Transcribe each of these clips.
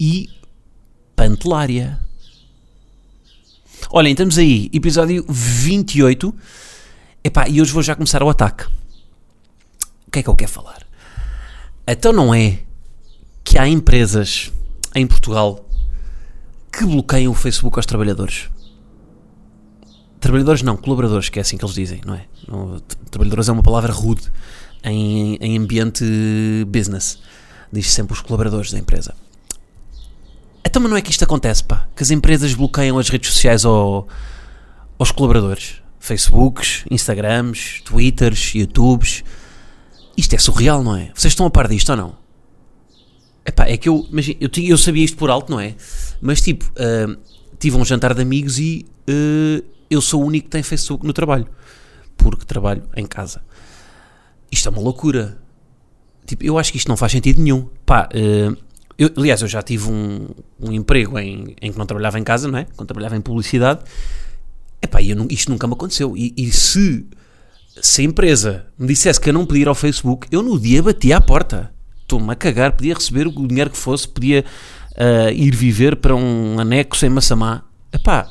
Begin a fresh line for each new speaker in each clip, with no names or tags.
E Pantelária. Olhem, estamos aí, episódio 28. Epá, e hoje vou já começar o ataque. O que é que eu quero falar? Então não é que há empresas em Portugal que bloqueiam o Facebook aos trabalhadores. Trabalhadores não, colaboradores, que é assim que eles dizem, não é? Trabalhadores é uma palavra rude em, em ambiente business. Diz sempre os colaboradores da empresa. Então, mas não é que isto acontece, pá? Que as empresas bloqueiam as redes sociais ao, aos colaboradores. Facebooks, Instagrams, Twitters, YouTubes. Isto é surreal, não é? Vocês estão a par disto ou não? Epá, é que eu, imagina, eu, eu sabia isto por alto, não é? Mas tipo, uh, tive um jantar de amigos e uh, eu sou o único que tem Facebook no trabalho. Porque trabalho em casa. Isto é uma loucura. Tipo, eu acho que isto não faz sentido nenhum. Pá, uh, eu, aliás, eu já tive um, um emprego em, em, que não trabalhava em casa, não é? Quando trabalhava em publicidade. Epá, eu, isto nunca me aconteceu. E, e, se, se a empresa me dissesse que eu não podia ir ao Facebook, eu no dia batia à porta. Estou-me a cagar, podia receber o dinheiro que fosse, podia uh, ir viver para um anexo em Massamá. Epá,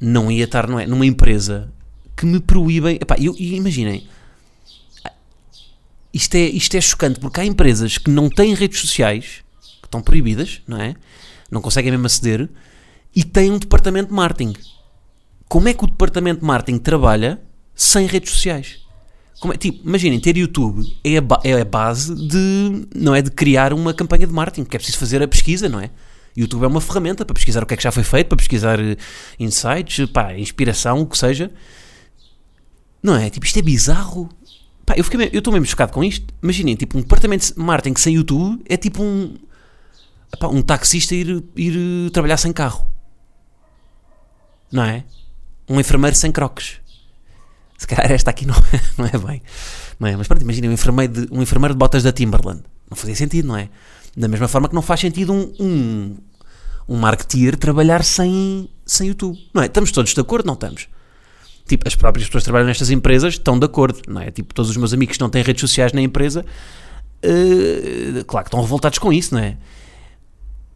não ia estar não é, numa empresa que me proíbem. Epá, eu, imaginem, isto é, isto é chocante porque há empresas que não têm redes sociais, que estão proibidas, não é? Não conseguem mesmo aceder, e têm um departamento de marketing. Como é que o departamento de marketing trabalha sem redes sociais? Como é, tipo, imaginem, ter YouTube é a, é a base de, não é, de criar uma campanha de marketing, porque é preciso fazer a pesquisa, não é? YouTube é uma ferramenta para pesquisar o que é que já foi feito, para pesquisar eh, insights, pá, inspiração, o que seja. Não é? Tipo, isto é bizarro. Pá, eu estou mesmo chocado com isto. Imaginem, tipo, um departamento de marketing sem YouTube é tipo um. Epá, um taxista ir, ir trabalhar sem carro. Não é? Um enfermeiro sem croques. Se calhar esta aqui não é, não é bem. Não é? Mas pronto, imaginem um enfermeiro, de, um enfermeiro de botas da Timberland. Não fazia sentido, não é? Da mesma forma que não faz sentido um, um, um marketeer trabalhar sem, sem YouTube. Não é? Estamos todos de acordo? Não estamos tipo, as próprias pessoas que trabalham nestas empresas estão de acordo, não é? Tipo, todos os meus amigos que não têm redes sociais na empresa, uh, claro que estão revoltados com isso, não é?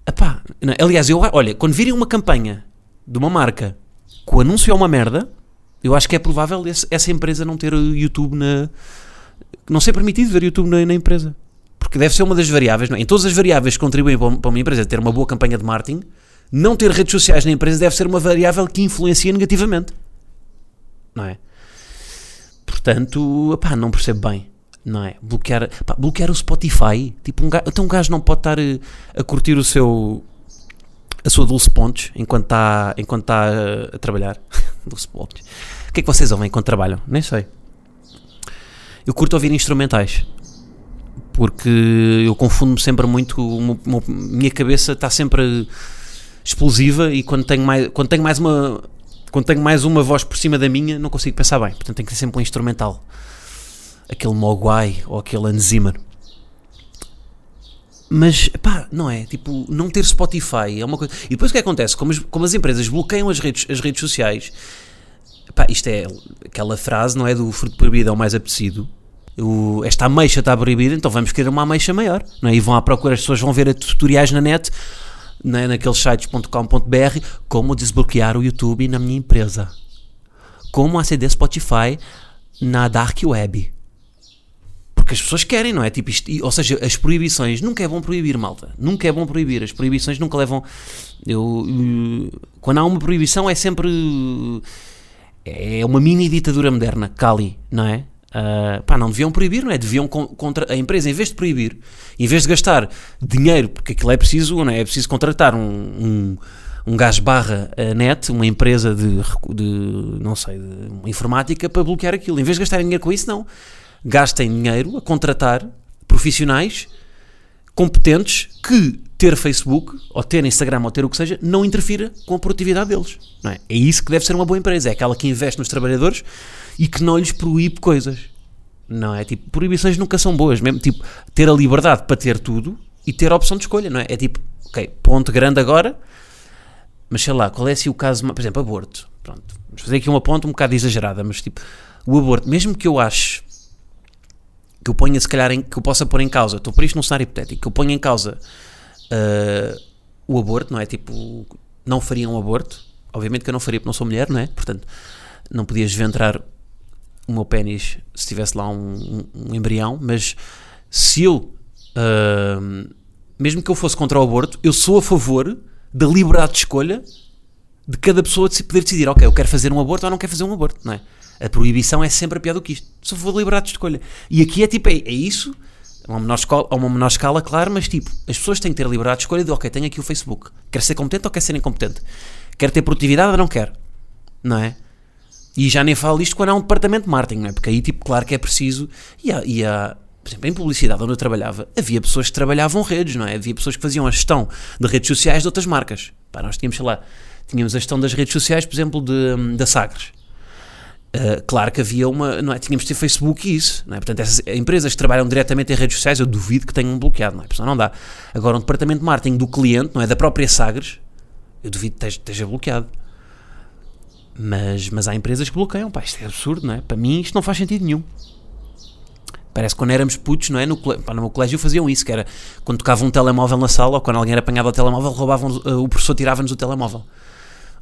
Epá, não, aliás, eu, olha, quando virem uma campanha de uma marca que o anúncio é uma merda, eu acho que é provável esse, essa empresa não ter YouTube na. não ser permitido ver YouTube na, na empresa. Porque deve ser uma das variáveis, não é? Em todas as variáveis que contribuem para uma empresa ter uma boa campanha de marketing, não ter redes sociais na empresa deve ser uma variável que influencia negativamente não é? Portanto, pá, não percebo bem, não é? Bloquear, pá, bloquear o Spotify, tipo, um gajo, então um gajo não pode estar a, eh, a curtir o seu a sua Dulce Pontes enquanto está enquanto está a, trabalhar. Dulce Pontes. O que é que vocês ouvem enquanto trabalham? Nem sei. Eu curto ouvir instrumentais porque eu confundo-me sempre muito. A minha cabeça está sempre explosiva e quando tenho mais, quando tenho mais uma, quando tenho mais uma voz por cima da minha, não consigo pensar bem. Portanto, tem que ser sempre um instrumental. Aquele Mogwai ou aquele Hans Zimmer. Mas, pá, não é? Tipo, não ter Spotify é uma coisa. E depois o que acontece? Como as, como as empresas bloqueiam as redes, as redes sociais, pá, isto é aquela frase, não é? Do fruto proibido é o mais apetecido. O, esta ameixa está proibida, então vamos querer uma ameixa maior. Não é? E vão à procura, as pessoas vão ver tutoriais na net né, naqueles sites.com.br como desbloquear o YouTube na minha empresa, como aceder Spotify na Dark Web. Porque as pessoas querem, não é? Tipo isto, ou seja, as proibições, nunca é bom proibir, malta. Nunca é bom proibir. As proibições nunca levam. Eu, quando há uma proibição é sempre. É uma mini ditadura moderna, Cali, não é? Uh, pá, não deviam proibir, não é? Deviam contra a empresa, em vez de proibir, em vez de gastar dinheiro, porque aquilo é preciso, não é? É preciso contratar um, um, um gajo barra net, uma empresa de, de não sei, de informática para bloquear aquilo. Em vez de gastarem dinheiro com isso, não. Gastem dinheiro a contratar profissionais competentes que ter Facebook, ou ter Instagram, ou ter o que seja, não interfira com a produtividade deles. Não é? é isso que deve ser uma boa empresa. É aquela que investe nos trabalhadores e que não lhes proíbe coisas. Não é? Tipo, proibições nunca são boas. Mesmo, tipo, ter a liberdade para ter tudo e ter a opção de escolha, não é? É tipo, ok, ponto grande agora, mas sei lá, qual é assim o caso, por exemplo, aborto. Pronto, vamos fazer aqui uma ponta um bocado exagerada, mas tipo, o aborto, mesmo que eu ache que eu ponha se calhar em, que eu possa pôr em causa, estou por isto num cenário hipotético, que eu ponha em causa uh, o aborto, não é? Tipo, não faria um aborto, obviamente que eu não faria porque não sou mulher, não é? Portanto, não podia desventrar o meu pênis se tivesse lá um, um, um embrião, mas se eu, uh, mesmo que eu fosse contra o aborto, eu sou a favor da liberdade de escolha de cada pessoa de poder decidir, ok, eu quero fazer um aborto ou não quero fazer um aborto, não é? A proibição é sempre pior do que isto. Só vou liberdade de escolha. E aqui é tipo, é, é isso, a uma, menor escola, a uma menor escala, claro, mas tipo, as pessoas têm que ter liberdade de escolha de, ok, tenho aqui o Facebook. Quer ser competente ou quer ser incompetente? Quer ter produtividade ou não quer? Não é? E já nem falo isto quando há um departamento de marketing, não é? Porque aí, tipo, claro que é preciso. E há, e há por exemplo, em publicidade onde eu trabalhava, havia pessoas que trabalhavam redes, não é? Havia pessoas que faziam a gestão de redes sociais de outras marcas. Pá, nós tínhamos, sei lá, tínhamos a gestão das redes sociais, por exemplo, de, da Sagres. Uh, claro que havia uma, não é? Tínhamos de ter Facebook e isso, não é? Portanto, essas empresas que trabalham diretamente em redes sociais, eu duvido que tenham bloqueado, não é? Porque não dá. Agora, um departamento de marketing do cliente, não é? Da própria Sagres, eu duvido que esteja, bloqueado. Mas, mas há empresas que bloqueiam, pá, isto é absurdo, não é? Para mim, isto não faz sentido nenhum. Parece que quando éramos putos, não é? No, pá, no meu colégio faziam isso, que era quando tocava um telemóvel na sala ou quando alguém era apanhado ao telemóvel, roubavam, uh, o professor tirava-nos o telemóvel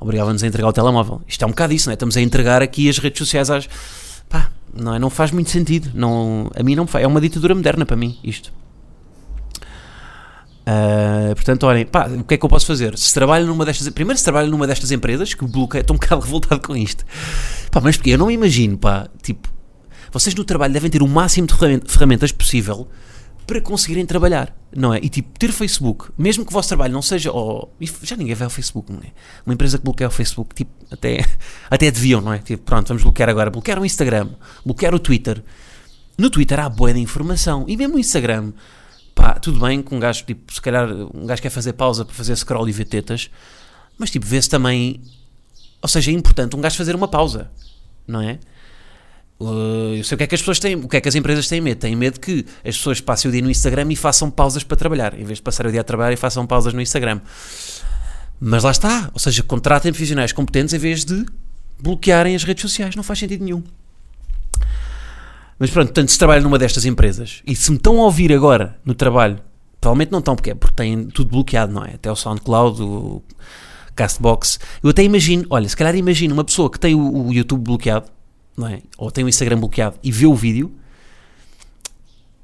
obrigava-nos a entregar o telemóvel. Isto é um bocado isso, não é? Estamos a entregar aqui as redes sociais às. pá, não, é? não faz muito sentido. Não, a mim não faz. É uma ditadura moderna para mim, isto. Uh, portanto, olhem, pá, o que é que eu posso fazer? Se trabalho numa destas. Primeiro, se trabalho numa destas empresas que bloqueia. Estou um bocado revoltado com isto. Pá, mas porque eu não me imagino, pá, tipo. Vocês no trabalho devem ter o máximo de ferramentas possível para conseguirem trabalhar, não é? E tipo, ter Facebook, mesmo que o vosso trabalho não seja. Oh, já ninguém vê o Facebook, não é? Uma empresa que bloqueia o Facebook, tipo, até, até deviam, não é? Tipo, pronto, vamos bloquear agora. Bloquear o Instagram, bloquear o Twitter. No Twitter há boa de informação, e mesmo o Instagram, pá, tudo bem que um gajo, tipo, se calhar um gajo quer fazer pausa para fazer scroll e ver tetas, mas tipo, vê-se também. Ou seja, é importante um gajo fazer uma pausa, não é? Uh, eu sei o que é que as pessoas têm, o que é que as empresas têm medo. Têm medo que as pessoas passem o dia no Instagram e façam pausas para trabalhar, em vez de passar o dia a trabalhar e façam pausas no Instagram. Mas lá está, ou seja, contratem profissionais competentes em vez de bloquearem as redes sociais, não faz sentido nenhum. Mas pronto, tanto se trabalha numa destas empresas e se me estão a ouvir agora no trabalho, provavelmente não estão, porque, é porque têm tudo bloqueado, não é? Até o SoundCloud, o Castbox. Eu até imagino, olha, se calhar imagino uma pessoa que tem o, o YouTube bloqueado não é? Ou tem o Instagram bloqueado e vê o vídeo,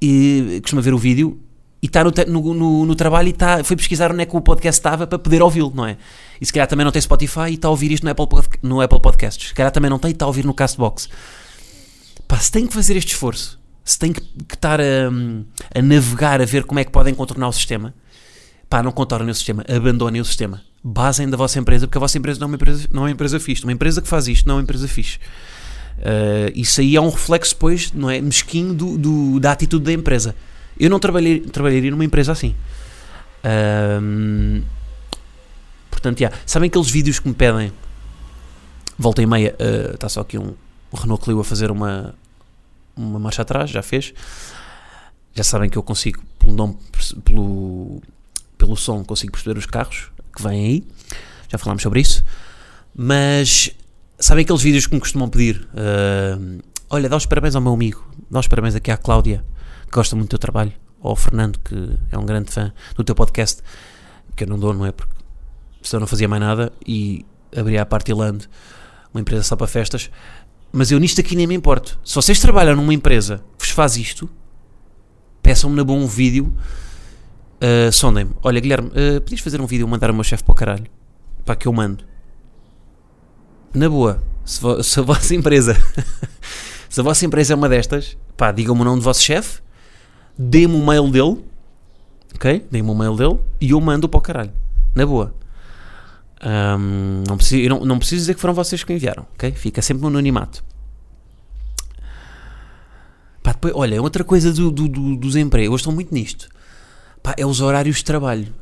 e costuma ver o vídeo e está no, no, no, no, trabalho e está, foi pesquisar onde é que o podcast estava para poder ouvi-lo, não é? E se calhar também não tem Spotify e está a ouvir isto no Apple, no Apple Podcasts. Se calhar também não tem e está a ouvir no Castbox. Pá, se tem que fazer este esforço, se tem que, que estar a, a, navegar, a ver como é que podem contornar o sistema, pá, não contornem o sistema, abandonem o sistema. Basem da vossa empresa, porque a vossa empresa não é uma empresa, não é uma empresa fixe. Uma empresa que faz isto não é uma empresa fixe. Uh, isso aí é um reflexo depois, não é? Mesquinho do, do, da atitude da empresa. Eu não trabalhei, trabalharia numa empresa assim. Portanto, yeah. sabem aqueles vídeos que me pedem? Volta e meia, está uh, só aqui um, um, Renault Clio a fazer uma, uma marcha atrás, já fez. Já sabem que eu consigo, pelo, nome, pelo, pelo som, consigo perceber os carros que vêm aí. Já falámos sobre isso. Mas Sabem aqueles vídeos que me costumam pedir? Uh, olha, dá os parabéns ao meu amigo, dá os parabéns aqui à Cláudia, que gosta muito do teu trabalho, ou ao Fernando, que é um grande fã do teu podcast, que eu não dou, não é? Porque se eu não fazia mais nada e abria a Partyland, uma empresa só para festas. Mas eu nisto aqui nem me importo. Se vocês trabalham numa empresa vos faz isto, peçam-me na bom um vídeo, uh, sondem-me. Olha, Guilherme, uh, podias fazer um vídeo mandar o meu chefe para o caralho? Para que eu mando na boa, se, se a vossa empresa se a vossa empresa é uma destas, pá, digam-me o nome do vosso chefe, dê-me o mail dele, ok? Dê-me o mail dele e eu mando para o caralho, na boa. Um, não, preciso, não, não preciso dizer que foram vocês que enviaram, ok? Fica sempre no anonimato. Pá, depois, olha, outra coisa do, do, do, dos empregos, estou muito nisto, pá, é os horários de trabalho.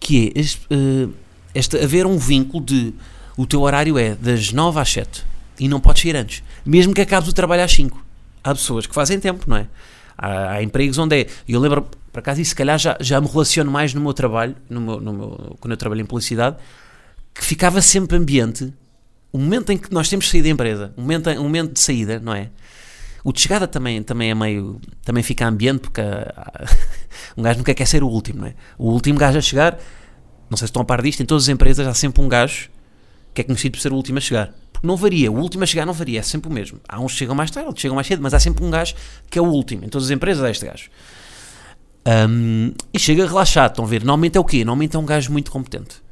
que é este, uh, este, haver um vínculo de o teu horário é das 9 às 7 e não podes sair antes, mesmo que acabes o trabalho às 5. Há pessoas que fazem tempo, não é? Há, há empregos onde é. Eu lembro, por acaso, isso se calhar já, já me relaciono mais no meu trabalho, no meu, no meu, quando eu trabalho em publicidade, que ficava sempre ambiente. O momento em que nós temos sair da empresa, o momento, o momento de saída, não é? O de chegada também, também é meio. também fica ambiente, porque há, um gajo nunca quer ser o último, não é? O último gajo a chegar, não sei se estão a par disto, em todas as empresas há sempre um gajo que é conhecido por ser o último a chegar. Porque não varia, o último a chegar não varia, é sempre o mesmo. Há uns que chegam mais tarde, outros chegam mais cedo, mas há sempre um gajo que é o último. Em todas as empresas há este gajo. Um, e chega relaxado, estão a ver? Normalmente é o quê? Normalmente é um gajo muito competente.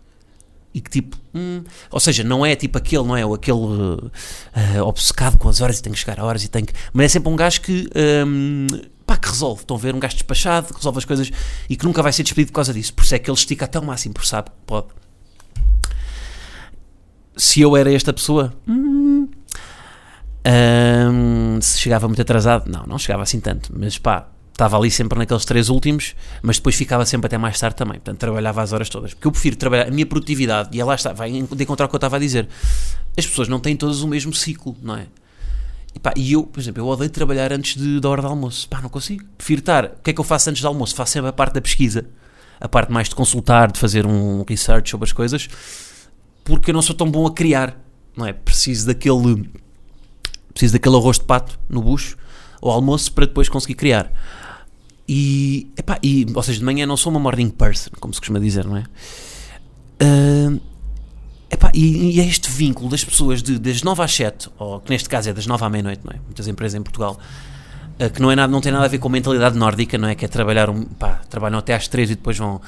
E que tipo, hum, ou seja, não é tipo aquele, não é? Aquele uh, uh, obcecado com as horas e tem que chegar a horas e tem que. Mas é sempre um gajo que, um, pá, que resolve. Estão a ver? Um gajo despachado, que resolve as coisas e que nunca vai ser despedido por causa disso. Por isso é que ele estica até o máximo, porque sabe que pode se eu era esta pessoa, hum, hum, se chegava muito atrasado, não, não chegava assim tanto, mas pá, estava ali sempre naqueles três últimos, mas depois ficava sempre até mais tarde também, portanto trabalhava as horas todas, porque eu prefiro trabalhar a minha produtividade, e lá está, vai de encontrar o que eu estava a dizer, as pessoas não têm todas o mesmo ciclo, não é? E, pá, e eu, por exemplo, eu odeio trabalhar antes de, da hora de almoço, pá, não consigo, prefiro estar, o que é que eu faço antes do almoço? Faço sempre a parte da pesquisa, a parte mais de consultar, de fazer um research sobre as coisas, porque eu não sou tão bom a criar, não é? Preciso daquele preciso daquele arroz de pato no bucho ao almoço para depois conseguir criar. E, epá, e, ou seja, de manhã não sou uma morning person, como se costuma dizer, não é? Uh, epá, e, e é este vínculo das pessoas de, das 9 às 7, ou que neste caso é das 9 à meia-noite, não é? Muitas empresas em Portugal, uh, que não, é nada, não tem nada a ver com a mentalidade nórdica, não é? Que é trabalhar, um, pá, trabalham até às 3 e depois vão,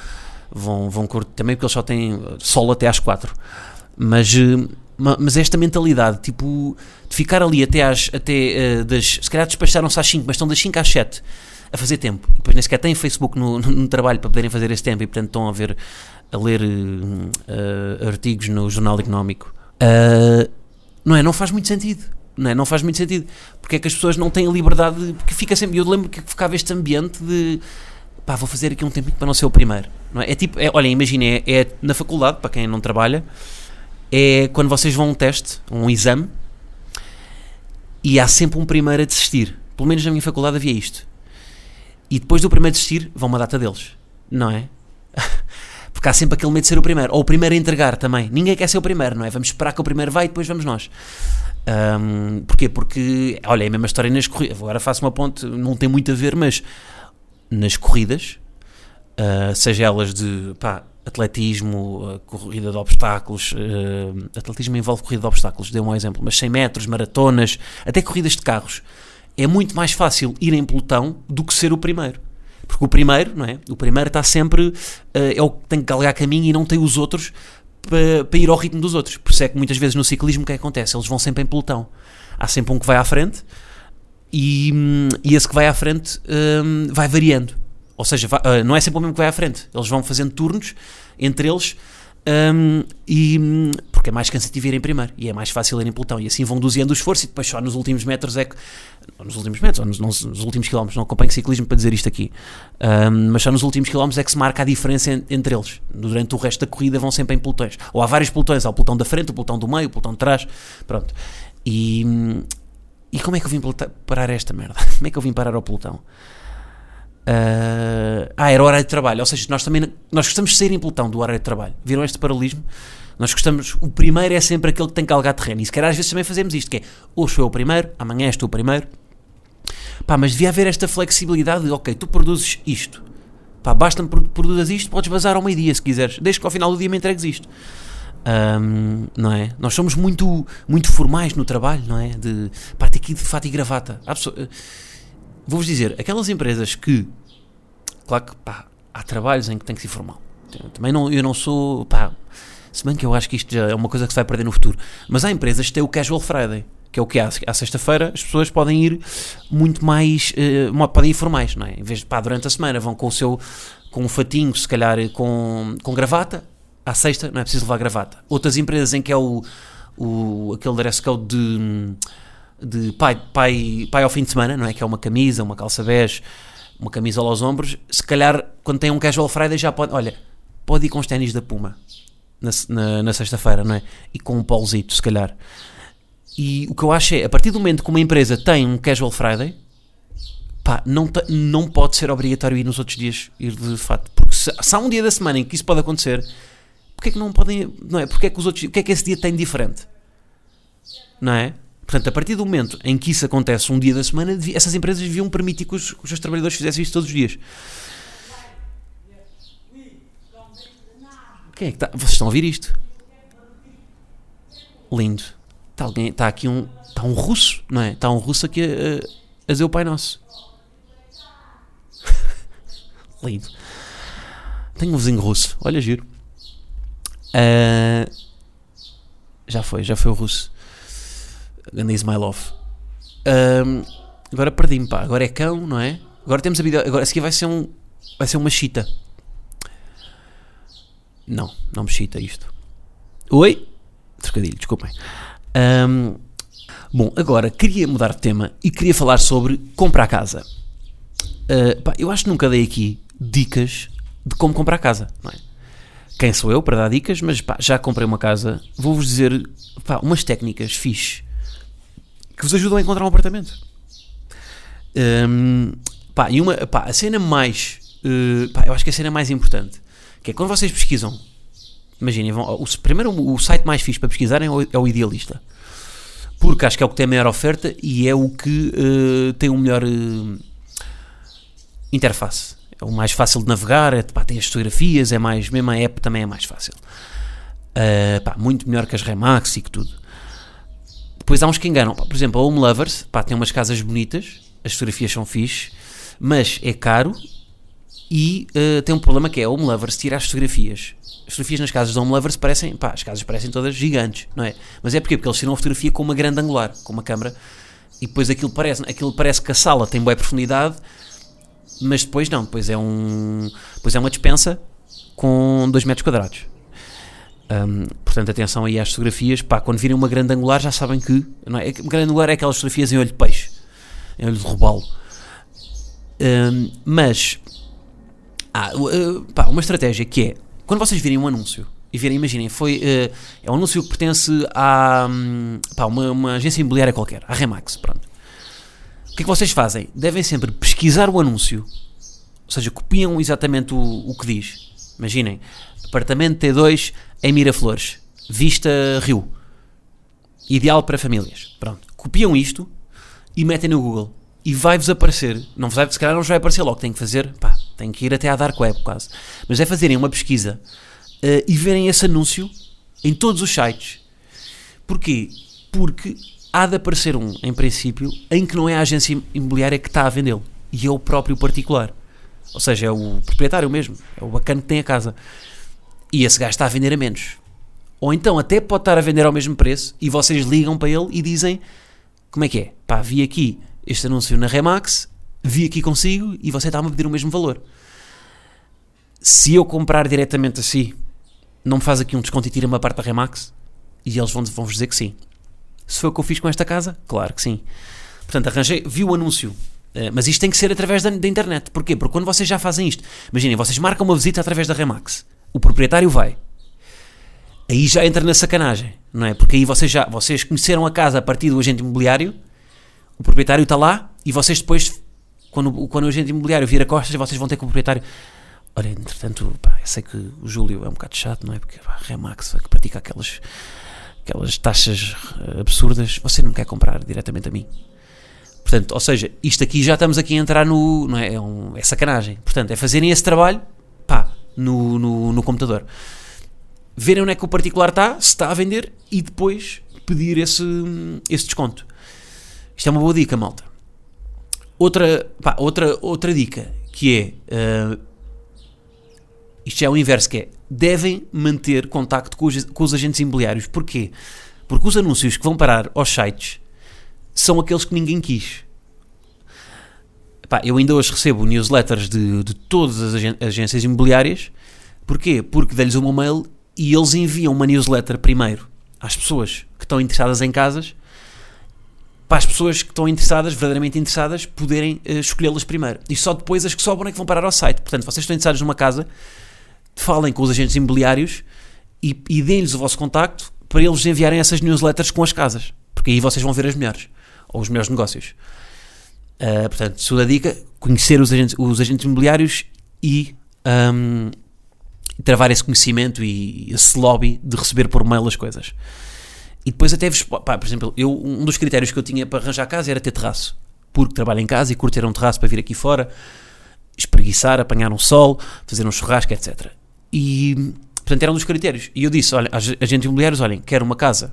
vão, vão curtir também, porque eles só têm sol até às 4. Mas, eh, mas esta mentalidade, tipo, de ficar ali até às. Até, uh, das, se calhar despacharam-se às 5, mas estão das 5 às 7 a fazer tempo. E depois nem sequer têm Facebook no, no, trabalho para poderem fazer esse tempo e, portanto, estão a ver. a ler uh, artigos no Jornal Económico. Uh, não é? Não faz muito sentido. Não, é? não faz muito sentido. Porque é que as pessoas não têm a liberdade. Porque fica sempre. Eu lembro que ficava este ambiente de pá, vou fazer aqui um tempinho para não ser o primeiro. Não é? é tipo, é, olha, imagina, é, é, na faculdade, para quem não trabalha, é quando vocês vão a um teste, um exame, e há sempre um primeiro a desistir. Pelo menos na minha faculdade havia isto. E depois do primeiro a desistir, vão uma data deles. Não é? Porque há sempre aquele medo de ser o primeiro. Ou o primeiro a entregar também. Ninguém quer ser o primeiro, não é? Vamos esperar que o primeiro vai e depois vamos nós. Um, porquê? Porque, olha, é a mesma história nas corridas. Agora faço uma ponte, não tem muito a ver, mas nas corridas, uh, seja elas de pá, atletismo, uh, corrida de obstáculos, uh, atletismo envolve corrida de obstáculos, dei um exemplo, mas 100 metros, maratonas, até corridas de carros, é muito mais fácil ir em pelotão do que ser o primeiro. Porque o primeiro, não é? O primeiro está sempre, é o que tem que galgar caminho e não tem os outros para, ir ao ritmo dos outros. Por isso é que muitas vezes no ciclismo o que, é acontece? Eles vão sempre em pelotão. Há sempre um que vai à frente e, e esse que vai à frente um, vai variando. Ou seja, vai, uh, não é sempre o mesmo que vai à frente. Eles vão fazendo turnos entre eles um, e, porque é mais cansativo ir em primeiro e é mais fácil ir em pelotão. E assim vão doseando o esforço e depois só nos últimos metros é que. Nos últimos metros, ou nos, nos, últimos quilómetros, não acompanho ciclismo para dizer isto aqui, um, mas só nos últimos quilómetros é que se marca a diferença entre eles. Durante o resto da corrida vão sempre em pelotões. Ou há vários pelotões, há o pelotão da frente, o pelotão do meio, o pelotão de trás, pronto. E, e como é que eu vim parar esta merda? Como é que eu vim parar ao pelotão? Uh, ah, era o horário de trabalho. Ou seja, nós também nós gostamos de sair em pelotão do horário de trabalho. Viram este paralelismo? Nós gostamos. O primeiro é sempre aquele que tem que algar terreno. E se calhar às vezes também fazemos isto: que é hoje sou eu o primeiro, amanhã és tu o primeiro. Pá, mas devia haver esta flexibilidade de ok, tu produzes isto. Pá, basta-me produzas isto, podes vazar ao meio-dia se quiseres, desde que ao final do dia me entregues isto. Um, não é? Nós somos muito, muito formais no trabalho, não é? De parte aqui de fato e gravata. Vou-vos dizer, aquelas empresas que, claro que pá, há trabalhos em que tem que ser formal. Também não, eu não sou, pá, se bem que eu acho que isto já é uma coisa que se vai perder no futuro. Mas há empresas que têm o Casual Friday, que é o que há. À sexta-feira as pessoas podem ir muito mais, uh, podem ir formais, não é? Em vez de, pá, durante a semana vão com o seu, com um fatinho, se calhar com, com gravata, à sexta não é preciso levar gravata. Outras empresas em que é o, o aquele dress code de, de pai, pai, pai ao fim de semana, não é? Que é uma camisa, uma calça bege, uma camisola aos ombros, se calhar quando tem um casual Friday já pode, olha, pode ir com os ténis da Puma na, na, na sexta-feira, não é? E com um polzito, se calhar. E o que eu acho é, a partir do momento que uma empresa tem um Casual Friday, pá, não, não pode ser obrigatório ir nos outros dias ir de fato. Porque se, se há um dia da semana em que isso pode acontecer, porque é que não podem, não é? Porque é que os outros, o que é que esse dia tem diferente? Não é? Portanto, a partir do momento em que isso acontece um dia da semana, essas empresas deviam permitir que os, que os seus trabalhadores fizessem isso todos os dias. Quem é que está? Vocês estão a ouvir isto? Lindo. Está, alguém, está aqui um. Está um russo, não é? Está um russo aqui a, a, dizer o Pai Nosso. Lindo. Tenho um vizinho russo. Olha, giro. Ah, já foi, já foi o russo. Ganda Ismailov. Ahm, agora perdi-me, pá. Agora é cão, não é? Agora temos a vida. Agora a seguir vai ser um. Vai ser uma chita. Não, não me chita isto. Oi? Trocadilho, desculpem. Ahm, bom, agora queria mudar de tema e queria falar sobre comprar casa. Ah, pá, eu acho que nunca dei aqui dicas de como comprar casa, não é? Quem sou eu para dar dicas, mas pá, já comprei uma casa. Vou-vos dizer pá, umas técnicas fixe que vos ajudam a encontrar um apartamento. Hum, pá, e uma, pá, a cena mais, eh, pá, eu acho que a cena mais importante, que é quando vocês pesquisam, imaginem, vão, o, primeiro o site mais fixe para pesquisarem é o, é o Idealista, porque acho que é o que tem a maior oferta e é o que eh, tem o melhor eh, interface. É o mais fácil de navegar, é, pá, tem as fotografias, é mais, mesmo a app também é mais fácil. Eh, pá, muito melhor que as Remax e que tudo. Depois há uns que enganam. Por exemplo, a Home Lovers pá, tem umas casas bonitas, as fotografias são fixe, mas é caro e eh, tem um problema que é a Home Lovers tira as fotografias. As fotografias nas casas da Home Lovers parecem, pá, as casas parecem todas gigantes, não é? Mas é porquê? Porque eles tiram a fotografia com uma grande angular, com uma câmera, e depois aquilo parece, aquilo parece que a sala tem boa profundidade, mas depois não, depois é um, depois é uma dispensa com 2 metros quadrados. Hum, portanto, atenção aí às fotografias. Pá, quando virem uma grande angular, já sabem que. Não é? Uma grande angular é aquelas fotografias em olho de peixe, em olho de robalo. Hum, mas, uh, pá, uma estratégia que é quando vocês virem um anúncio e virem, imaginem, foi, uh, é um anúncio que pertence a pá, uma, uma agência imobiliária qualquer, a Remax. Pronto. O que é que vocês fazem? Devem sempre pesquisar o anúncio, ou seja, copiam exatamente o, o que diz. Imaginem, apartamento T2 em Miraflores, vista Rio, ideal para famílias. Pronto, copiam isto e metem no Google e vai-vos aparecer. Não vai, se calhar não vos vai aparecer logo, tem que fazer, pá, tem que ir até à Dark Web quase. Mas é fazerem uma pesquisa eh, e verem esse anúncio em todos os sites. Porquê? Porque há de aparecer um, em princípio, em que não é a agência imobiliária que está a vendê-lo e é o próprio particular. Ou seja, é o proprietário mesmo, é o bacana que tem a casa. E esse gajo está a vender a menos. Ou então até pode estar a vender ao mesmo preço e vocês ligam para ele e dizem como é que é? Pá, vi aqui este anúncio na Remax, vi aqui consigo e você está-me a pedir o mesmo valor. Se eu comprar diretamente assim, não me faz aqui um desconto e tira-me a parte da Remax? E eles vão- vão-vos dizer que sim. Se foi o que eu fiz com esta casa? Claro que sim. Portanto, arranjei, vi o anúncio. Eh, mas isto tem que ser através da, da internet. Porquê? Porque quando vocês já fazem isto, imaginem, vocês marcam uma visita através da Remax. O proprietário vai. Aí já entra na sacanagem, não é? Porque aí vocês já vocês conheceram a casa a partir do agente imobiliário, o proprietário está lá e vocês depois, quando, quando o agente imobiliário vira costas, vocês vão ter com o proprietário. Olha, entretanto, pá, eu sei que o Júlio é um bocado chato, não é? Porque pá, Remax que pratica aquelas, aquelas taxas eh, absurdas, você não quer comprar diretamente a mim. Portanto, ou seja, isto aqui já estamos aqui a entrar no. Não é? É, um- é sacanagem. Portanto, é fazerem esse trabalho, pá, no, no, no computador. Verem onde é que o particular está, se está a vender e depois pedir esse, esse desconto. Isto é uma boa dica, malta. Outra, pá, outra, outra dica que é. eh, isto é o inverso, que é devem manter contacto com os, com os agentes imobiliários. Porquê? Porque os anúncios que vão parar aos sites são aqueles que ninguém quis. Pá, eu ainda hoje recebo newsletters de, de todas as agências imobiliárias. Porquê? Porque dei-lhes o meu mail e eles enviam uma newsletter primeiro às pessoas que estão interessadas em casas para as pessoas que estão interessadas, verdadeiramente interessadas, poderem eh, escolhê-las primeiro. E só depois as que sobram é que vão parar ao site. Portanto, vocês estão interessados numa casa, falem com os agentes imobiliários e, e deem-lhes o vosso contacto para eles enviarem essas newsletters com as casas, porque aí vocês vão ver as melhores, ou os melhores negócios. Uh, portanto, segunda dica, conhecer os agentes, os agentes imobiliários e um, travar esse conhecimento e esse lobby de receber por mail as coisas. E depois até vos, pá, por exemplo, eu, um dos critérios que eu tinha para arranjar casa era ter terraço, porque trabalho em casa e curto ter um terraço para vir aqui fora, espreguiçar, apanhar um sol, fazer um churrasco, etc. E, portanto, era um dos critérios. E eu disse, olha, agentes imobiliários, olhem, quero uma casa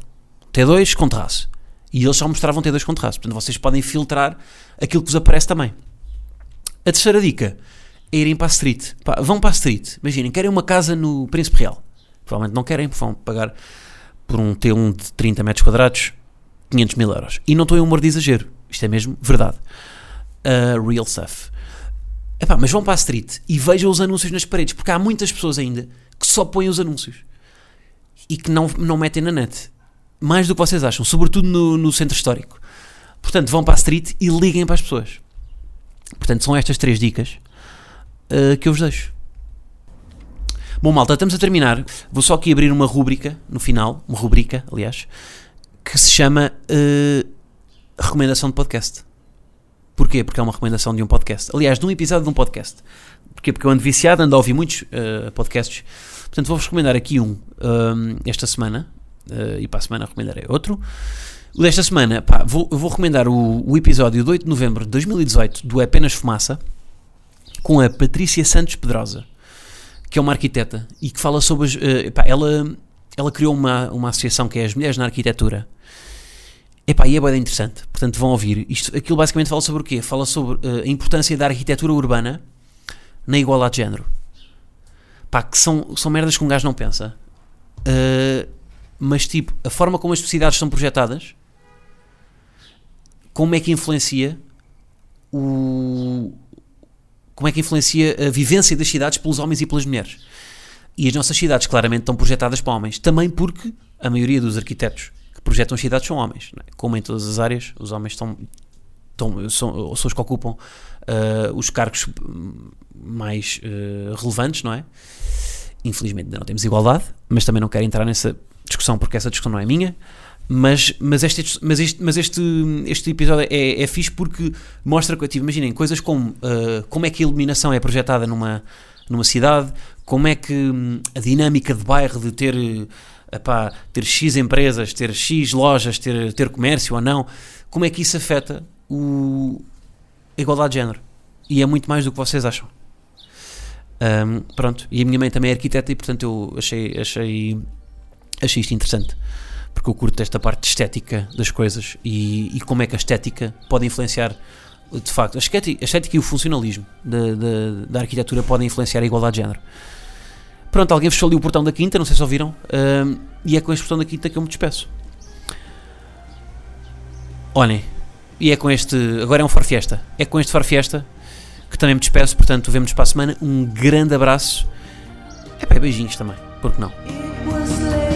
T2 com terraço. E eles só mostravam T2 com terraço. Portanto, vocês podem filtrar aquilo que vos aparece também. A terceira dica é irem para a street. Pá, vão para a street. Imaginem, querem uma casa no Príncipe Real. Provavelmente não querem, vão pagar por um T1 de 30 metros quadrados 500 mil euros. E não estou em humor de exagero. Isto é mesmo verdade. Uh, real stuff. Epá, mas vão para a street e vejam os anúncios nas paredes, porque há muitas pessoas ainda que só põem os anúncios e que não, não metem na net. Mais do que vocês acham, sobretudo no, no centro histórico. Portanto, vão para a street e liguem para as pessoas. Portanto, são estas três dicas uh, que eu vos deixo. Bom, malta, estamos a terminar. Vou só aqui abrir uma rúbrica no final, uma rubrica, aliás, que se chama uh, Recomendação de Podcast. Porquê? Porque é uma recomendação de um podcast. Aliás, de um episódio de um podcast. Porquê? Porque eu ando viciado, ando a ouvir muitos uh, podcasts. Portanto, vou-vos recomendar aqui um esta semana. E para a semana recomendarei outro. O desta semana, pá, vou, vou recomendar o, o episódio de 8 de novembro de 2018 do Apenas Fumaça com a Patrícia Santos Pedrosa, que é uma arquiteta e que fala sobre. Uh, epá, ela, ela criou uma, uma associação que é as Mulheres na Arquitetura. Epá, e é bem interessante, portanto vão ouvir. Isto, aquilo basicamente fala sobre o quê? Fala sobre uh, a importância da arquitetura urbana na igualdade de género. Pá, que são, são merdas que um gajo não pensa. Uh, mas tipo, a forma como as sociedades são projetadas, como é que influencia o, como é que influencia a vivência das cidades pelos homens e pelas mulheres. E as nossas cidades claramente estão projetadas para homens, também porque a maioria dos arquitetos que projetam as cidades são homens. É? Como em todas as áreas, os homens estão, estão são, são os que ocupam uh, os cargos mais uh, relevantes, não é? Infelizmente ainda não temos igualdade, mas também não quero entrar nessa discussão porque essa discussão não é minha. Mas, mas, este, mas, este, mas este, este episódio é, é fixe porque mostra tipo, imaginem, coisas como uh, como é que a iluminação é projetada numa, numa cidade, como é que hum, a dinâmica de bairro de ter, epá, ter X empresas, ter X lojas, ter, ter comércio ou não, como é que isso afeta o, a igualdade de género. E é muito mais do que vocês acham. Um, pronto, e a minha mãe também é arquiteta e portanto eu achei, achei, achei isto interessante porque eu curto esta parte estética das coisas e, e, como é que a estética pode influenciar, de facto, a estética, a estética e o funcionalismo da, da, da, arquitetura podem influenciar a igualdade de género. Pronto, alguém fechou ali o portão da quinta, não sei se ouviram, uh, e é com este portão da quinta que eu me despeço. Olhem, e é com este, agora é um farfiesta, é com este farfiesta que também me despeço, portanto, vemos para a semana, um grande abraço, é para beijinhos também, porque não?